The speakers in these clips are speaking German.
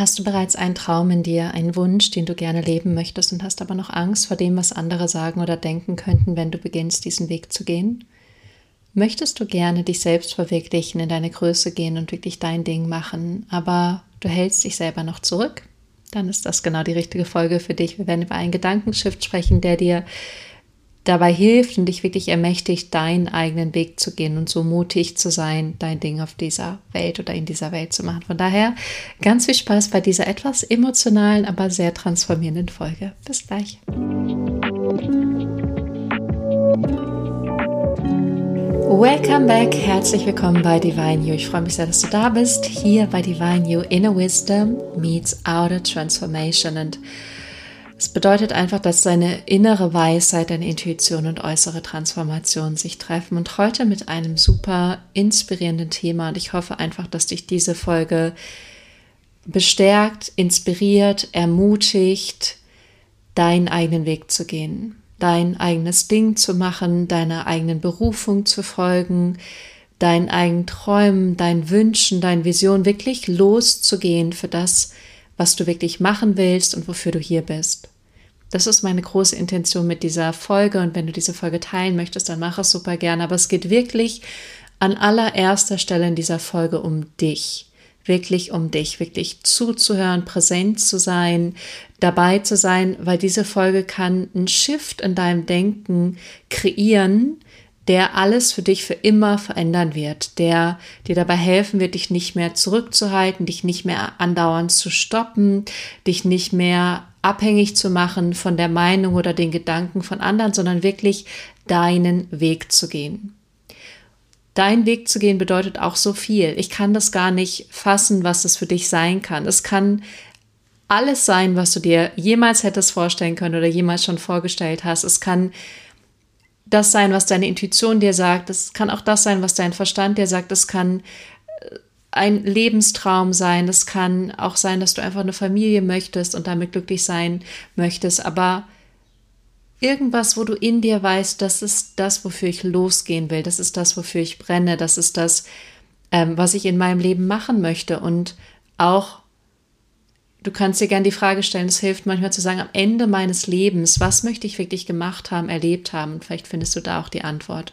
Hast du bereits einen Traum in dir, einen Wunsch, den du gerne leben möchtest und hast aber noch Angst vor dem, was andere sagen oder denken könnten, wenn du beginnst, diesen Weg zu gehen? Möchtest du gerne dich selbst verwirklichen, in deine Größe gehen und wirklich dein Ding machen, aber du hältst dich selber noch zurück? Dann ist das genau die richtige Folge für dich. Wir werden über einen Gedankenshift sprechen, der dir dabei hilft und dich wirklich ermächtigt, deinen eigenen Weg zu gehen und so mutig zu sein, dein Ding auf dieser Welt oder in dieser Welt zu machen. Von daher ganz viel Spaß bei dieser etwas emotionalen, aber sehr transformierenden Folge. Bis gleich. Welcome back, herzlich willkommen bei Divine You. Ich freue mich sehr, dass du da bist, hier bei Divine You Inner Wisdom meets Outer Transformation und es bedeutet einfach, dass deine innere Weisheit, deine Intuition und äußere Transformation sich treffen. Und heute mit einem super inspirierenden Thema. Und ich hoffe einfach, dass dich diese Folge bestärkt, inspiriert, ermutigt, deinen eigenen Weg zu gehen, dein eigenes Ding zu machen, deiner eigenen Berufung zu folgen, deinen eigenen Träumen, deinen Wünschen, deinen Visionen wirklich loszugehen für das, was du wirklich machen willst und wofür du hier bist. Das ist meine große Intention mit dieser Folge und wenn du diese Folge teilen möchtest, dann mach es super gerne. Aber es geht wirklich an allererster Stelle in dieser Folge um dich. Wirklich um dich, wirklich zuzuhören, präsent zu sein, dabei zu sein, weil diese Folge kann einen Shift in deinem Denken kreieren, der alles für dich für immer verändern wird, der dir dabei helfen wird, dich nicht mehr zurückzuhalten, dich nicht mehr andauernd zu stoppen, dich nicht mehr abhängig zu machen von der Meinung oder den Gedanken von anderen, sondern wirklich deinen Weg zu gehen. Dein Weg zu gehen bedeutet auch so viel. Ich kann das gar nicht fassen, was das für dich sein kann. Es kann alles sein, was du dir jemals hättest vorstellen können oder jemals schon vorgestellt hast. Es kann das sein, was deine Intuition dir sagt. Es kann auch das sein, was dein Verstand dir sagt. Es kann ein Lebenstraum sein. Es kann auch sein, dass du einfach eine Familie möchtest und damit glücklich sein möchtest. Aber irgendwas, wo du in dir weißt, das ist das, wofür ich losgehen will. Das ist das, wofür ich brenne. Das ist das, ähm, was ich in meinem Leben machen möchte. Und auch, du kannst dir gerne die Frage stellen, es hilft manchmal zu sagen, am Ende meines Lebens, was möchte ich wirklich gemacht haben, erlebt haben? Und vielleicht findest du da auch die Antwort.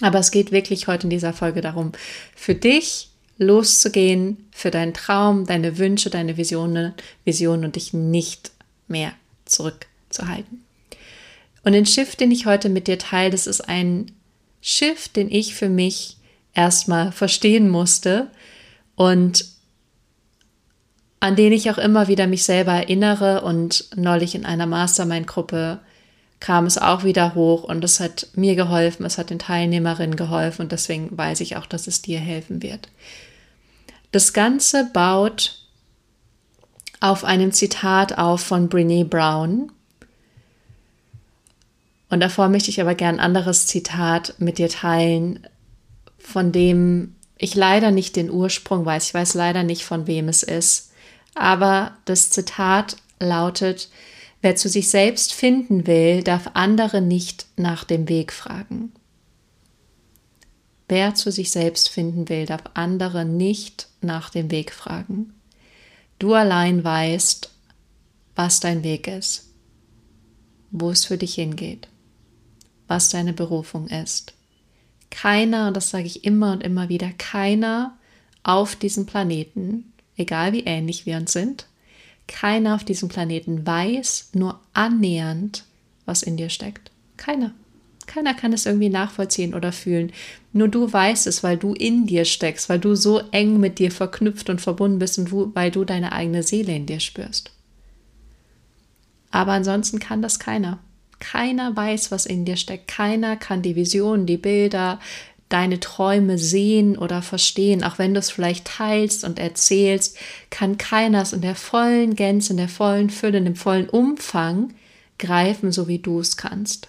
Aber es geht wirklich heute in dieser Folge darum, für dich loszugehen für deinen Traum, deine Wünsche, deine Visionen, Visionen und dich nicht mehr zurückzuhalten. Und den Shift, den ich heute mit dir teile, das ist ein Shift, den ich für mich erstmal verstehen musste und an den ich auch immer wieder mich selber erinnere und neulich in einer Mastermind-Gruppe kam es auch wieder hoch und es hat mir geholfen, es hat den Teilnehmerinnen geholfen und deswegen weiß ich auch, dass es dir helfen wird. Das Ganze baut auf einem Zitat auf von Brene Brown. Und davor möchte ich aber gern ein anderes Zitat mit dir teilen, von dem ich leider nicht den Ursprung weiß. Ich weiß leider nicht, von wem es ist. Aber das Zitat lautet, wer zu sich selbst finden will, darf andere nicht nach dem Weg fragen. Wer zu sich selbst finden will, darf andere nicht nach dem Weg fragen. Du allein weißt, was dein Weg ist, wo es für dich hingeht, was deine Berufung ist. Keiner, und das sage ich immer und immer wieder, keiner auf diesem Planeten, egal wie ähnlich wir uns sind, keiner auf diesem Planeten weiß nur annähernd, was in dir steckt. Keiner. Keiner kann es irgendwie nachvollziehen oder fühlen. Nur du weißt es, weil du in dir steckst, weil du so eng mit dir verknüpft und verbunden bist und weil du deine eigene Seele in dir spürst. Aber ansonsten kann das keiner. Keiner weiß, was in dir steckt. Keiner kann die Visionen, die Bilder, deine Träume sehen oder verstehen. Auch wenn du es vielleicht teilst und erzählst, kann keiner es in der vollen Gänze, in der vollen Fülle, in dem vollen Umfang greifen, so wie du es kannst.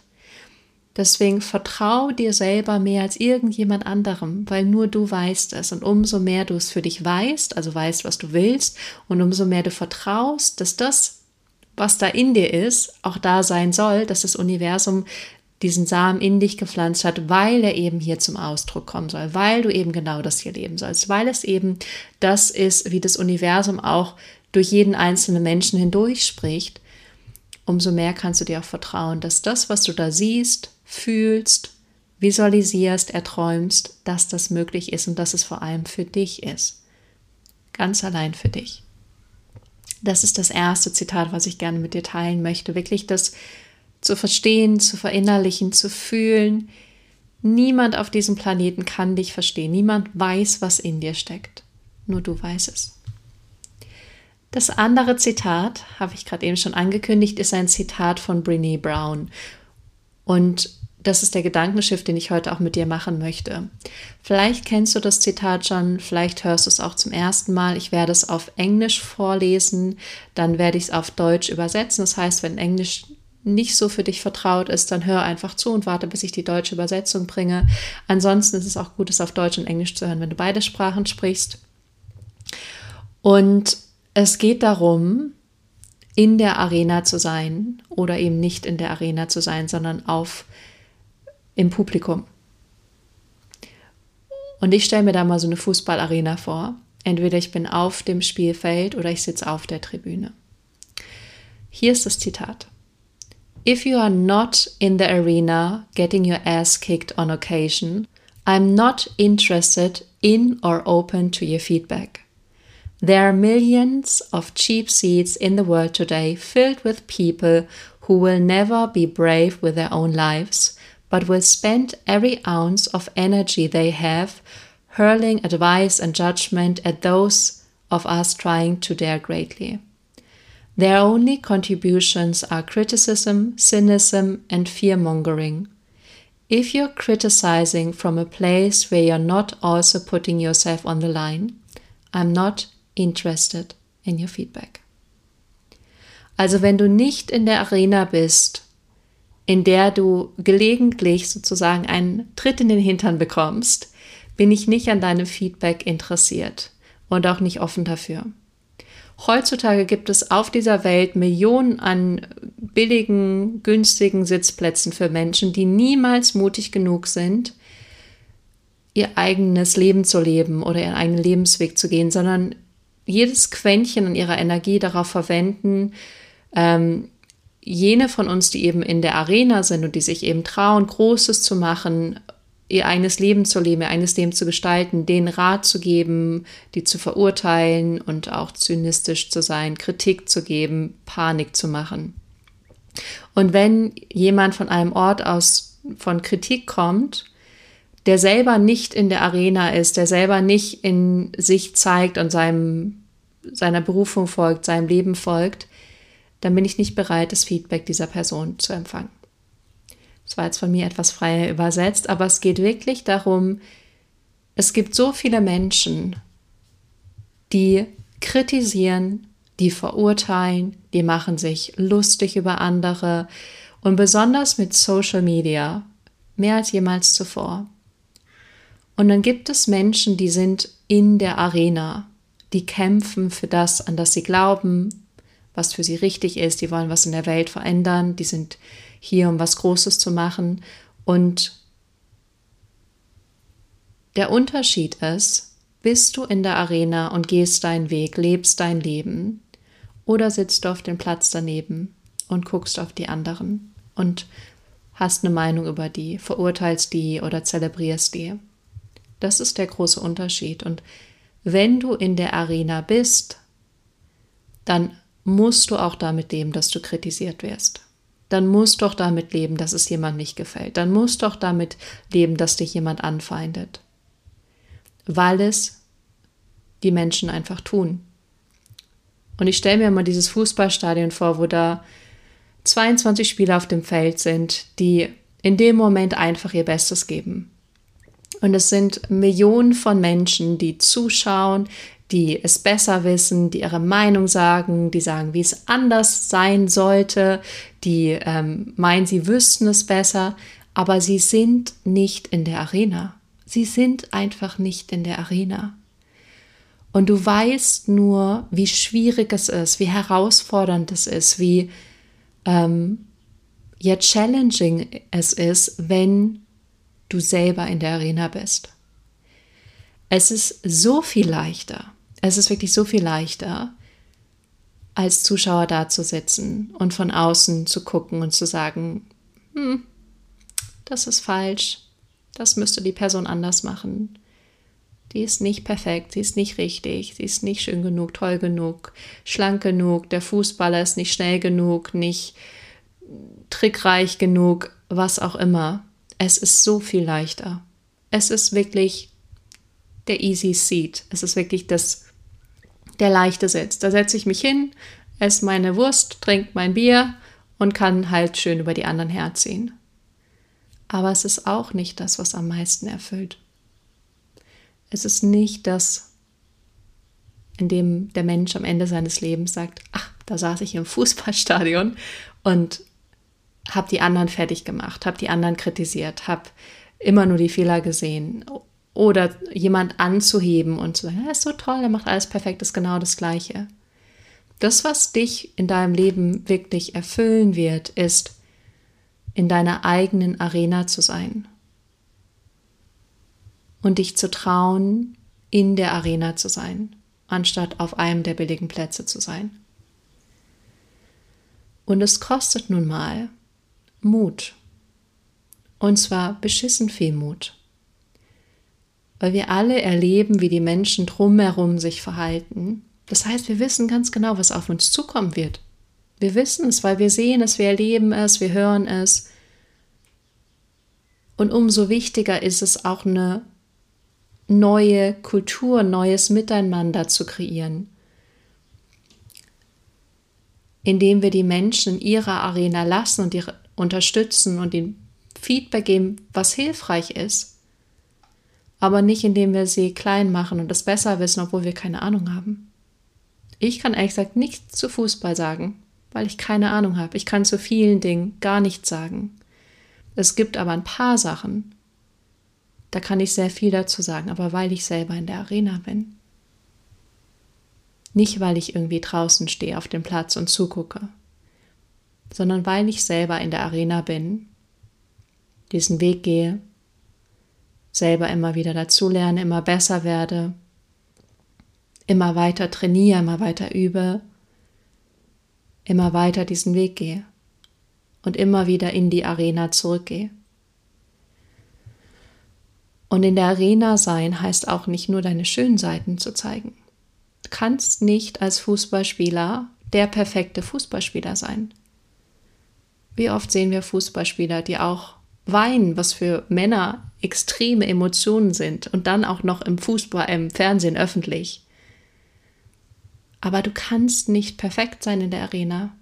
Deswegen vertrau dir selber mehr als irgendjemand anderem, weil nur du weißt es. Und umso mehr du es für dich weißt, also weißt, was du willst, und umso mehr du vertraust, dass das, was da in dir ist, auch da sein soll, dass das Universum diesen Samen in dich gepflanzt hat, weil er eben hier zum Ausdruck kommen soll, weil du eben genau das hier leben sollst, weil es eben das ist, wie das Universum auch durch jeden einzelnen Menschen hindurch spricht, umso mehr kannst du dir auch vertrauen, dass das, was du da siehst, fühlst, visualisierst, erträumst, dass das möglich ist und dass es vor allem für dich ist. Ganz allein für dich. Das ist das erste Zitat, was ich gerne mit dir teilen möchte. Wirklich das zu verstehen, zu verinnerlichen, zu fühlen. Niemand auf diesem Planeten kann dich verstehen. Niemand weiß, was in dir steckt. Nur du weißt es. Das andere Zitat, habe ich gerade eben schon angekündigt, ist ein Zitat von Brene Brown. Und das ist der Gedankenschiff, den ich heute auch mit dir machen möchte. Vielleicht kennst du das Zitat schon, vielleicht hörst du es auch zum ersten Mal. Ich werde es auf Englisch vorlesen, dann werde ich es auf Deutsch übersetzen. Das heißt, wenn Englisch nicht so für dich vertraut ist, dann hör einfach zu und warte, bis ich die deutsche Übersetzung bringe. Ansonsten ist es auch gut, es auf Deutsch und Englisch zu hören, wenn du beide Sprachen sprichst. Und es geht darum, in der Arena zu sein oder eben nicht in der Arena zu sein, sondern auf im Publikum. Und ich stelle mir da mal so eine Fußballarena vor. Entweder ich bin auf dem Spielfeld oder ich sitze auf der Tribüne. Hier ist das Zitat. If you are not in the arena getting your ass kicked on occasion, I'm not interested in or open to your feedback. There are millions of cheap seats in the world today filled with people who will never be brave with their own lives but will spend every ounce of energy they have hurling advice and judgment at those of us trying to dare greatly. Their only contributions are criticism, cynicism, and fear mongering. If you're criticizing from a place where you're not also putting yourself on the line, I'm not interested in your feedback. Also wenn du nicht in der Arena bist, in der du gelegentlich sozusagen einen Tritt in den Hintern bekommst, bin ich nicht an deinem Feedback interessiert und auch nicht offen dafür. Heutzutage gibt es auf dieser Welt Millionen an billigen, günstigen Sitzplätzen für Menschen, die niemals mutig genug sind, ihr eigenes Leben zu leben oder ihren eigenen Lebensweg zu gehen, sondern jedes Quäntchen an ihrer Energie darauf verwenden, ähm, jene von uns, die eben in der Arena sind und die sich eben trauen, Großes zu machen, ihr eigenes Leben zu leben, ihr eigenes Leben zu gestalten, denen Rat zu geben, die zu verurteilen und auch zynistisch zu sein, Kritik zu geben, Panik zu machen. Und wenn jemand von einem Ort aus von Kritik kommt, der selber nicht in der Arena ist, der selber nicht in sich zeigt und seinem, seiner Berufung folgt, seinem Leben folgt, dann bin ich nicht bereit, das Feedback dieser Person zu empfangen. Das war jetzt von mir etwas freier übersetzt, aber es geht wirklich darum, es gibt so viele Menschen, die kritisieren, die verurteilen, die machen sich lustig über andere und besonders mit Social Media mehr als jemals zuvor. Und dann gibt es Menschen, die sind in der Arena, die kämpfen für das, an das sie glauben, was für sie richtig ist, die wollen was in der Welt verändern, die sind hier, um was Großes zu machen. Und der Unterschied ist, bist du in der Arena und gehst deinen Weg, lebst dein Leben, oder sitzt du auf dem Platz daneben und guckst auf die anderen und hast eine Meinung über die, verurteilst die oder zelebrierst die. Das ist der große Unterschied. Und wenn du in der Arena bist, dann musst du auch damit leben, dass du kritisiert wirst. Dann musst du auch damit leben, dass es jemand nicht gefällt. Dann musst du auch damit leben, dass dich jemand anfeindet. Weil es die Menschen einfach tun. Und ich stelle mir mal dieses Fußballstadion vor, wo da 22 Spieler auf dem Feld sind, die in dem Moment einfach ihr Bestes geben. Und es sind Millionen von Menschen, die zuschauen, die es besser wissen, die ihre Meinung sagen, die sagen, wie es anders sein sollte, die ähm, meinen, sie wüssten es besser, aber sie sind nicht in der Arena. Sie sind einfach nicht in der Arena. Und du weißt nur, wie schwierig es ist, wie herausfordernd es ist, wie ähm, ja challenging es ist, wenn du selber in der Arena bist. Es ist so viel leichter, es ist wirklich so viel leichter, als Zuschauer dazusitzen und von außen zu gucken und zu sagen, hm, das ist falsch, das müsste die Person anders machen. Die ist nicht perfekt, sie ist nicht richtig, sie ist nicht schön genug, toll genug, schlank genug, der Fußballer ist nicht schnell genug, nicht trickreich genug, was auch immer. Es ist so viel leichter. Es ist wirklich der Easy Seat. Es ist wirklich das, der leichte Sitz. Da setze ich mich hin, esse meine Wurst, trinke mein Bier und kann halt schön über die anderen herziehen. Aber es ist auch nicht das, was am meisten erfüllt. Es ist nicht das, in dem der Mensch am Ende seines Lebens sagt, ach, da saß ich im Fußballstadion und habe die anderen fertig gemacht, habe die anderen kritisiert, habe immer nur die Fehler gesehen. Oder jemand anzuheben und zu sagen, er ist so toll, er macht alles perfekt, ist genau das Gleiche. Das, was dich in deinem Leben wirklich erfüllen wird, ist, in deiner eigenen Arena zu sein und dich zu trauen, in der Arena zu sein, anstatt auf einem der billigen Plätze zu sein. Und es kostet nun mal Mut. Und zwar beschissen viel Mut. Weil wir alle erleben, wie die Menschen drumherum sich verhalten. Das heißt, wir wissen ganz genau, was auf uns zukommen wird. Wir wissen es, weil wir sehen es, wir erleben es, wir hören es. Und umso wichtiger ist es auch eine neue Kultur, neues Miteinander zu kreieren, indem wir die Menschen in ihrer Arena lassen und ihre unterstützen und ihnen Feedback geben, was hilfreich ist, aber nicht indem wir sie klein machen und das besser wissen, obwohl wir keine Ahnung haben. Ich kann ehrlich gesagt nichts zu Fußball sagen, weil ich keine Ahnung habe. Ich kann zu vielen Dingen gar nichts sagen. Es gibt aber ein paar Sachen, da kann ich sehr viel dazu sagen, aber weil ich selber in der Arena bin. Nicht, weil ich irgendwie draußen stehe auf dem Platz und zugucke, sondern weil ich selber in der Arena bin, diesen Weg gehe, selber immer wieder dazulerne, immer besser werde, immer weiter trainiere, immer weiter übe, immer weiter diesen Weg gehe und immer wieder in die Arena zurückgehe. Und in der Arena sein heißt auch nicht nur deine schönen Seiten zu zeigen. Du kannst nicht als Fußballspieler der perfekte Fußballspieler sein. Wie oft sehen wir Fußballspieler, die auch weinen, was für Männer extreme Emotionen sind und dann auch noch im Fußball, im Fernsehen öffentlich. Aber du kannst nicht perfekt sein in der Arena.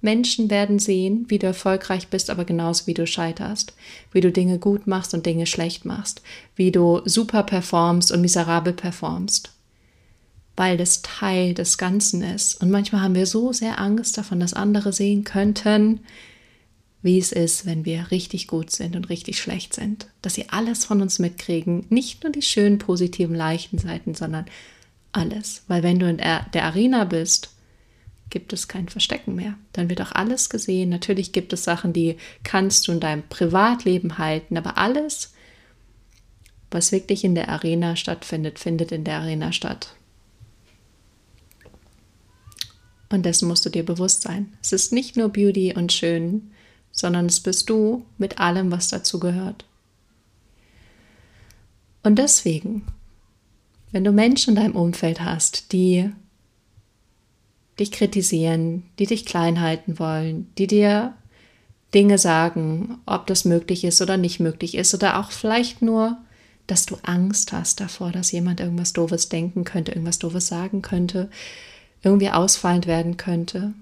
Menschen werden sehen, wie du erfolgreich bist, aber genauso wie du scheiterst, wie du Dinge gut machst und Dinge schlecht machst, wie du super performst und miserabel performst, weil das Teil des Ganzen ist. Und manchmal haben wir so sehr Angst davon, dass andere sehen könnten, wie es ist, wenn wir richtig gut sind und richtig schlecht sind, dass sie alles von uns mitkriegen, nicht nur die schönen, positiven, leichten Seiten, sondern alles. Weil wenn du in der Arena bist, gibt es kein Verstecken mehr. Dann wird auch alles gesehen. Natürlich gibt es Sachen, die kannst du in deinem Privatleben halten, aber alles, was wirklich in der Arena stattfindet, findet in der Arena statt. Und dessen musst du dir bewusst sein. Es ist nicht nur Beauty und schön, sondern es bist du mit allem, was dazu gehört. Und deswegen, wenn du Menschen in deinem Umfeld hast, die dich kritisieren, die dich klein halten wollen, die dir Dinge sagen, ob das möglich ist oder nicht möglich ist oder auch vielleicht nur, dass du Angst hast davor, dass jemand irgendwas Doofes denken könnte, irgendwas Doofes sagen könnte, irgendwie ausfallend werden könnte,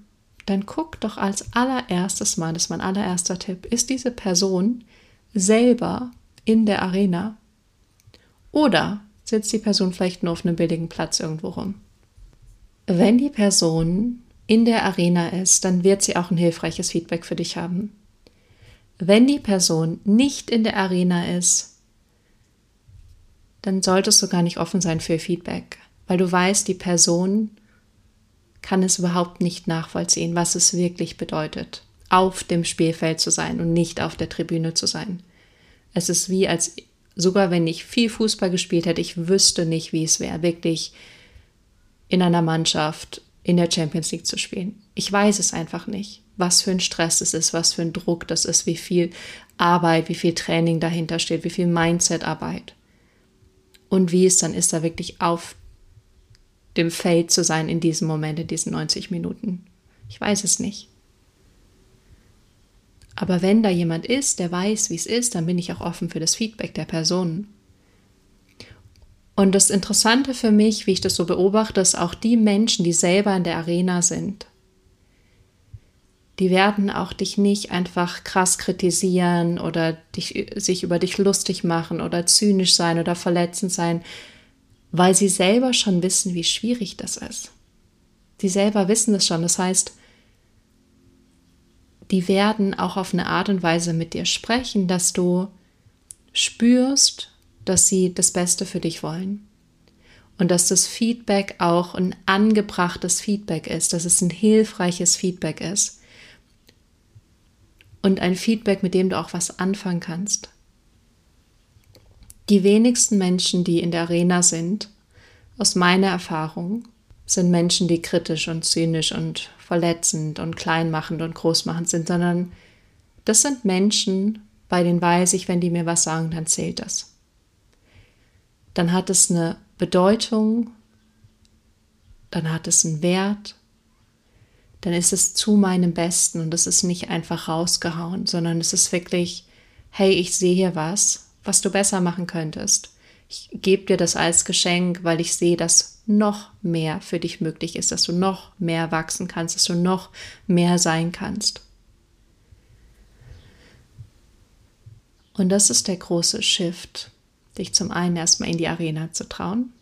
dann guck doch als allererstes Mal, das ist mein allererster Tipp, ist diese Person selber in der Arena oder sitzt die Person vielleicht nur auf einem billigen Platz irgendwo rum? Wenn die Person in der Arena ist, dann wird sie auch ein hilfreiches Feedback für dich haben. Wenn die Person nicht in der Arena ist, dann solltest du gar nicht offen sein für Feedback, weil du weißt, die Person kann es überhaupt nicht nachvollziehen, was es wirklich bedeutet, auf dem Spielfeld zu sein und nicht auf der Tribüne zu sein. Es ist wie als sogar wenn ich viel Fußball gespielt hätte, ich wüsste nicht, wie es wäre, wirklich in einer Mannschaft in der Champions League zu spielen. Ich weiß es einfach nicht, was für ein Stress es ist, was für ein Druck das ist, wie viel Arbeit, wie viel Training dahinter steht, wie viel Mindset-Arbeit. Und wie es dann ist, da wirklich auf dem Feld zu sein in diesem Moment, in diesen 90 Minuten. Ich weiß es nicht. Aber wenn da jemand ist, der weiß, wie es ist, dann bin ich auch offen für das Feedback der Person. Und das Interessante für mich, wie ich das so beobachte, ist auch die Menschen, die selber in der Arena sind. Die werden auch dich nicht einfach krass kritisieren oder dich, sich über dich lustig machen oder zynisch sein oder verletzend sein, weil sie selber schon wissen, wie schwierig das ist. Sie selber wissen es schon. Das heißt, die werden auch auf eine Art und Weise mit dir sprechen, dass du spürst, dass sie das Beste für dich wollen. Und dass das Feedback auch ein angebrachtes Feedback ist, dass es ein hilfreiches Feedback ist. Und ein Feedback, mit dem du auch was anfangen kannst. Die wenigsten Menschen, die in der Arena sind, aus meiner Erfahrung, sind Menschen, die kritisch und zynisch und verletzend und kleinmachend und großmachend sind, sondern das sind Menschen, bei denen weiß ich, wenn die mir was sagen, dann zählt das. Dann hat es eine Bedeutung, dann hat es einen Wert, dann ist es zu meinem Besten und es ist nicht einfach rausgehauen, sondern es ist wirklich, hey, ich sehe hier was, was du besser machen könntest. Ich gebe dir das als Geschenk, weil ich sehe, dass noch mehr für dich möglich ist, dass du noch mehr wachsen kannst, dass du noch mehr sein kannst. Und das ist der große Shift, dich zum einen erstmal in die Arena zu trauen.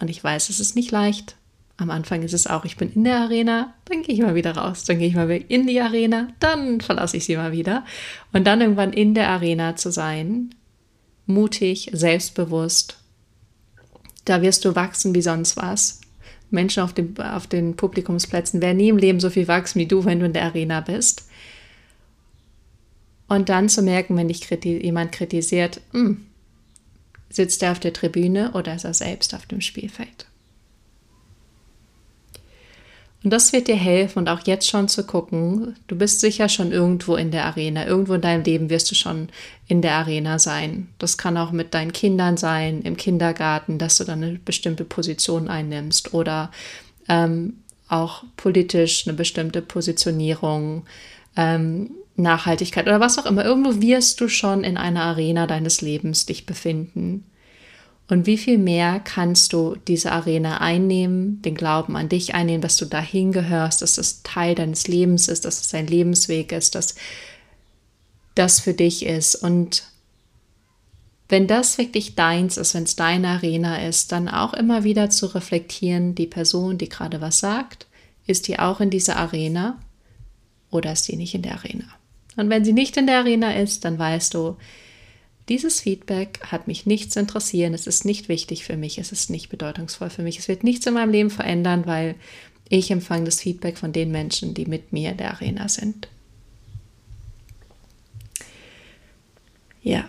Und ich weiß, es ist nicht leicht. Am Anfang ist es auch, ich bin in der Arena, dann gehe ich mal wieder raus, dann gehe ich mal in die Arena, dann verlasse ich sie mal wieder. Und dann irgendwann in der Arena zu sein, mutig, selbstbewusst da wirst du wachsen wie sonst was. Menschen auf, dem, auf den Publikumsplätzen werden nie im Leben so viel wachsen wie du, wenn du in der Arena bist. Und dann zu merken, wenn dich kriti jemand kritisiert, mh, hm, sitzt er auf der Tribüne oder ist er selbst auf dem Spielfeld. Und das wird dir helfen und auch jetzt schon zu gucken, du bist sicher schon irgendwo in der Arena, irgendwo in deinem Leben wirst du schon in der Arena sein. Das kann auch mit deinen Kindern sein, im Kindergarten, dass du dann eine bestimmte Position einnimmst oder ähm, auch politisch eine bestimmte Positionierung, ähm, Nachhaltigkeit oder was auch immer. Irgendwo wirst du schon in einer Arena deines Lebens dich befinden. Und wie viel mehr kannst du diese Arena einnehmen, den Glauben an dich einnehmen, dass du dahin gehörst, dass das Teil deines Lebens ist, dass es dein Lebensweg ist, dass das für dich ist. Und wenn das wirklich deins ist, wenn es deine Arena ist, dann auch immer wieder zu reflektieren, die Person, die gerade was sagt, ist die auch in dieser Arena oder ist die nicht in der Arena? Und wenn sie nicht in der Arena ist, dann weißt du, dieses Feedback hat mich nichts interessieren, es ist nicht wichtig für mich, es ist nicht bedeutungsvoll für mich, es wird nichts in meinem Leben verändern, weil ich empfange das Feedback von den Menschen, die mit mir in der Arena sind. Ja,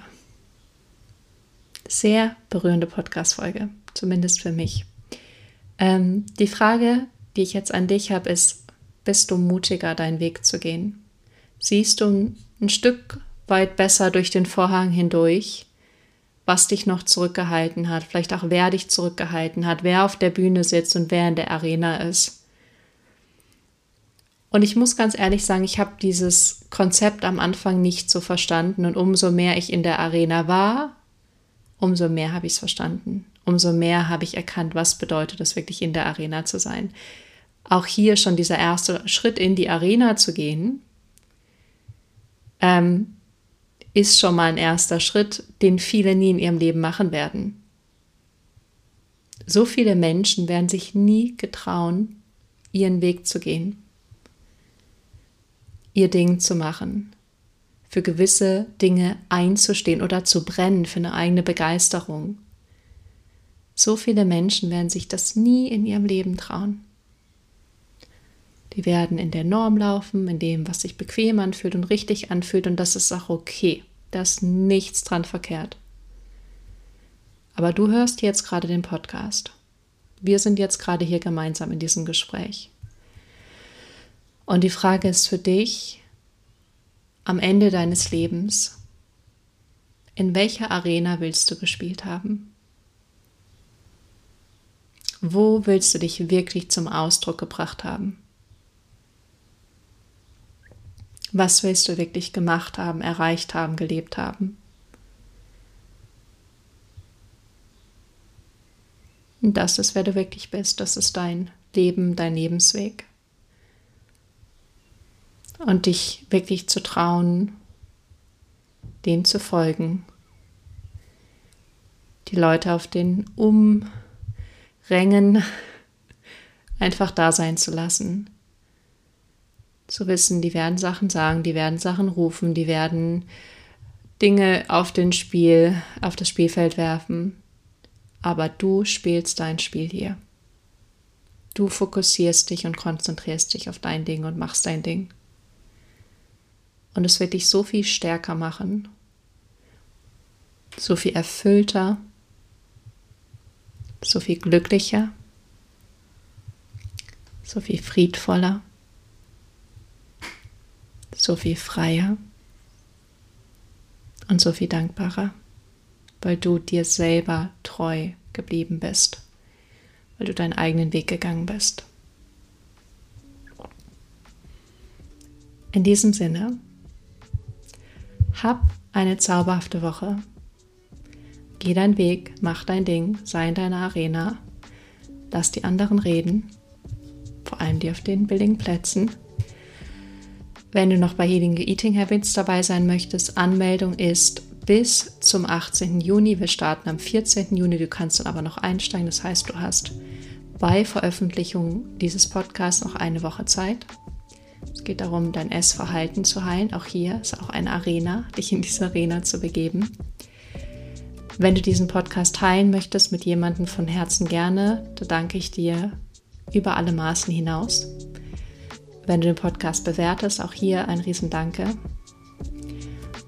sehr berührende Podcast-Folge, zumindest für mich. Ähm, die Frage, die ich jetzt an dich habe, ist, bist du mutiger, deinen Weg zu gehen? Siehst du ein Stück weit besser durch den Vorhang hindurch, was dich noch zurückgehalten hat, vielleicht auch wer dich zurückgehalten hat, wer auf der Bühne sitzt und wer in der Arena ist. Und ich muss ganz ehrlich sagen, ich habe dieses Konzept am Anfang nicht so verstanden und umso mehr ich in der Arena war, umso mehr habe ich es verstanden. Umso mehr habe ich erkannt, was bedeutet es wirklich in der Arena zu sein. Auch hier schon dieser erste Schritt in die Arena zu gehen, ähm, ist schon mal ein erster Schritt, den viele nie in ihrem Leben machen werden. So viele Menschen werden sich nie getrauen, ihren Weg zu gehen, ihr Ding zu machen, für gewisse Dinge einzustehen oder zu brennen für eine eigene Begeisterung. So viele Menschen werden sich das nie in ihrem Leben trauen. Die werden in der Norm laufen, in dem, was sich bequem anfühlt und richtig anfühlt und das ist auch okay. Da ist nichts dran verkehrt. Aber du hörst jetzt gerade den Podcast Wir sind jetzt gerade hier gemeinsam in diesem Gespräch. Und die Frage ist für dich am Ende deines Lebens, in welcher Arena willst du gespielt haben? Wo willst du dich wirklich zum Ausdruck gebracht haben? Was willst du wirklich gemacht haben, erreicht haben, gelebt haben? Und das ist, wer du wirklich bist. Das ist dein Leben, dein Lebensweg. Und dich wirklich zu trauen, dem zu folgen. Die Leute auf den Umrängen einfach da sein zu lassen. Zu wissen, die werden Sachen sagen, die werden Sachen rufen, die werden Dinge auf den Spiel, auf das Spielfeld werfen aber du spielst dein Spiel hier. Du fokussierst dich und konzentrierst dich auf dein Ding und machst dein Ding. Und es wird dich so viel stärker machen, so viel erfüllter, so viel glücklicher, so viel friedvoller, so viel freier und so viel dankbarer weil du dir selber treu geblieben bist, weil du deinen eigenen Weg gegangen bist. In diesem Sinne, hab eine zauberhafte Woche. Geh deinen Weg, mach dein Ding, sei in deiner Arena, lass die anderen reden, vor allem die auf den billigen Plätzen. Wenn du noch bei Healing Eating Habits dabei sein möchtest, Anmeldung ist bis zum 18. Juni. Wir starten am 14. Juni. Du kannst dann aber noch einsteigen. Das heißt, du hast bei Veröffentlichung dieses Podcasts noch eine Woche Zeit. Es geht darum, dein Essverhalten zu heilen. Auch hier ist auch eine Arena, dich in diese Arena zu begeben. Wenn du diesen Podcast teilen möchtest mit jemandem von Herzen gerne, da danke ich dir über alle Maßen hinaus. Wenn du den Podcast bewertest, auch hier ein Riesendanke.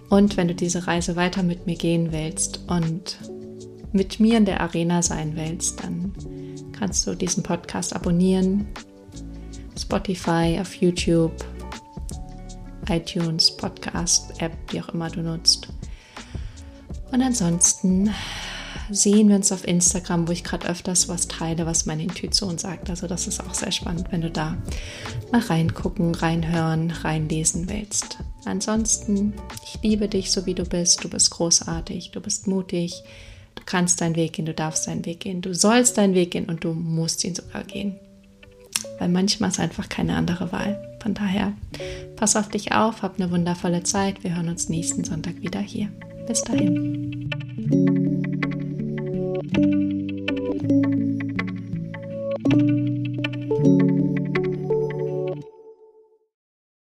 Und wenn du diese Reise weiter mit mir gehen willst und mit mir in der Arena sein willst, dann kannst du diesen Podcast abonnieren. Spotify, auf YouTube, iTunes, Podcast, App, wie auch immer du nutzt. Und ansonsten sehen wir uns auf Instagram, wo ich gerade öfters was teile, was meine Intuition sagt. Also das ist auch sehr spannend, wenn du da mal reingucken, reinhören, reinlesen willst. Ansonsten, ich liebe dich so wie du bist. Du bist großartig, du bist mutig, du kannst deinen Weg gehen, du darfst deinen Weg gehen, du sollst deinen Weg gehen und du musst ihn sogar gehen. Weil manchmal ist einfach keine andere Wahl. Von daher, pass auf dich auf, hab eine wundervolle Zeit. Wir hören uns nächsten Sonntag wieder hier. Bis dahin.